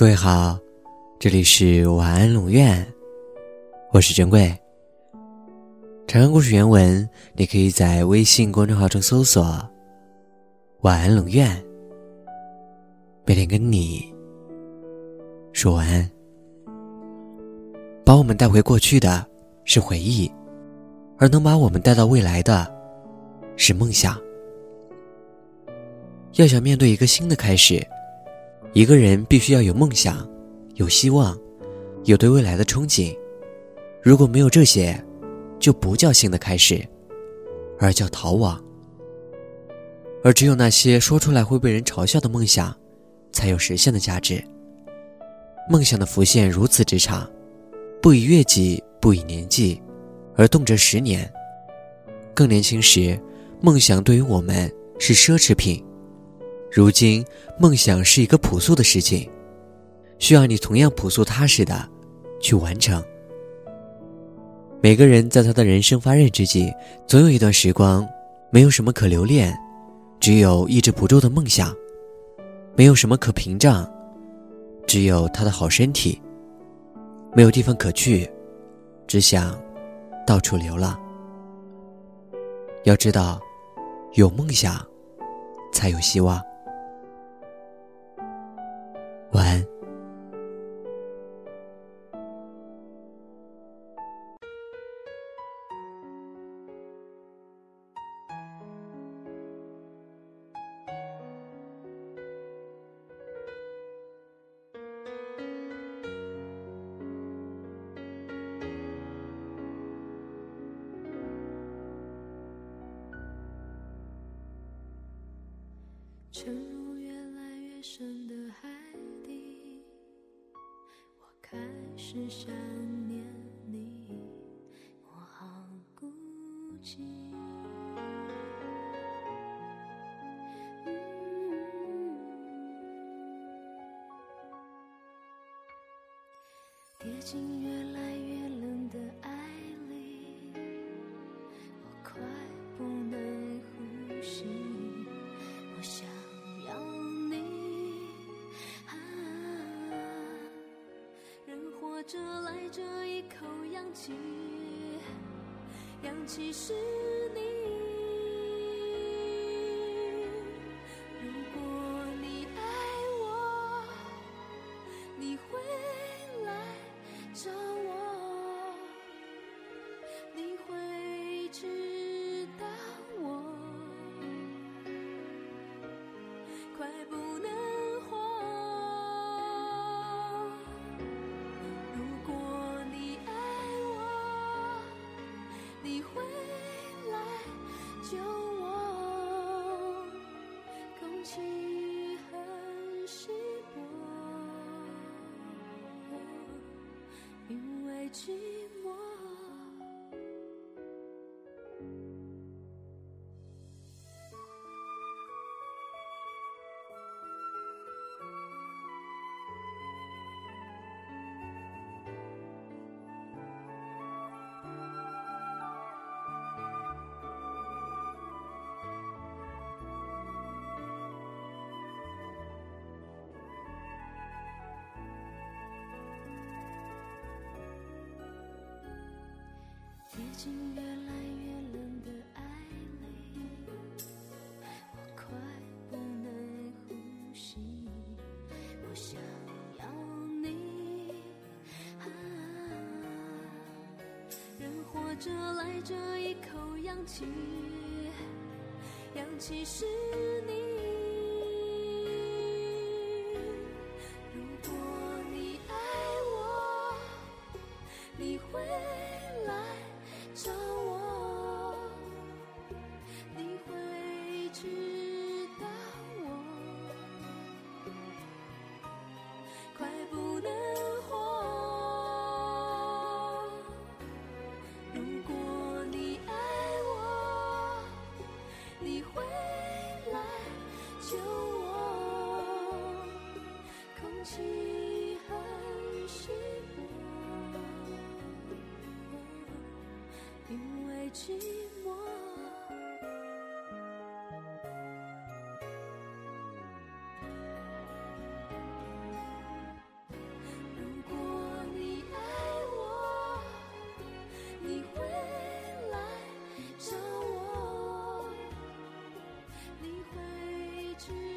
各位好，这里是晚安龙院，我是珍贵。长安故事原文，你可以在微信公众号中搜索“晚安龙院”，每天跟你说晚安。把我们带回过去的是回忆，而能把我们带到未来的是梦想。要想面对一个新的开始。一个人必须要有梦想，有希望，有对未来的憧憬。如果没有这些，就不叫新的开始，而叫逃亡。而只有那些说出来会被人嘲笑的梦想，才有实现的价值。梦想的浮现如此之长，不以月计，不以年纪，而动辄十年。更年轻时，梦想对于我们是奢侈品。如今，梦想是一个朴素的事情，需要你同样朴素踏实的去完成。每个人在他的人生发轫之际，总有一段时光，没有什么可留恋，只有抑制不住的梦想；没有什么可屏障，只有他的好身体；没有地方可去，只想到处流浪。要知道，有梦想，才有希望。沉入越来越深的海底，我开始想念你，我好孤寂。跌进越来这来这一口氧气，氧气是你。如果你爱我，你会来找我，你会知道我。快不能去。心越来越冷的爱里，我快不能呼吸。我想要你，人活着来这一口氧气，氧气是你。寂寞。如果你爱我，你会来找我。你会去。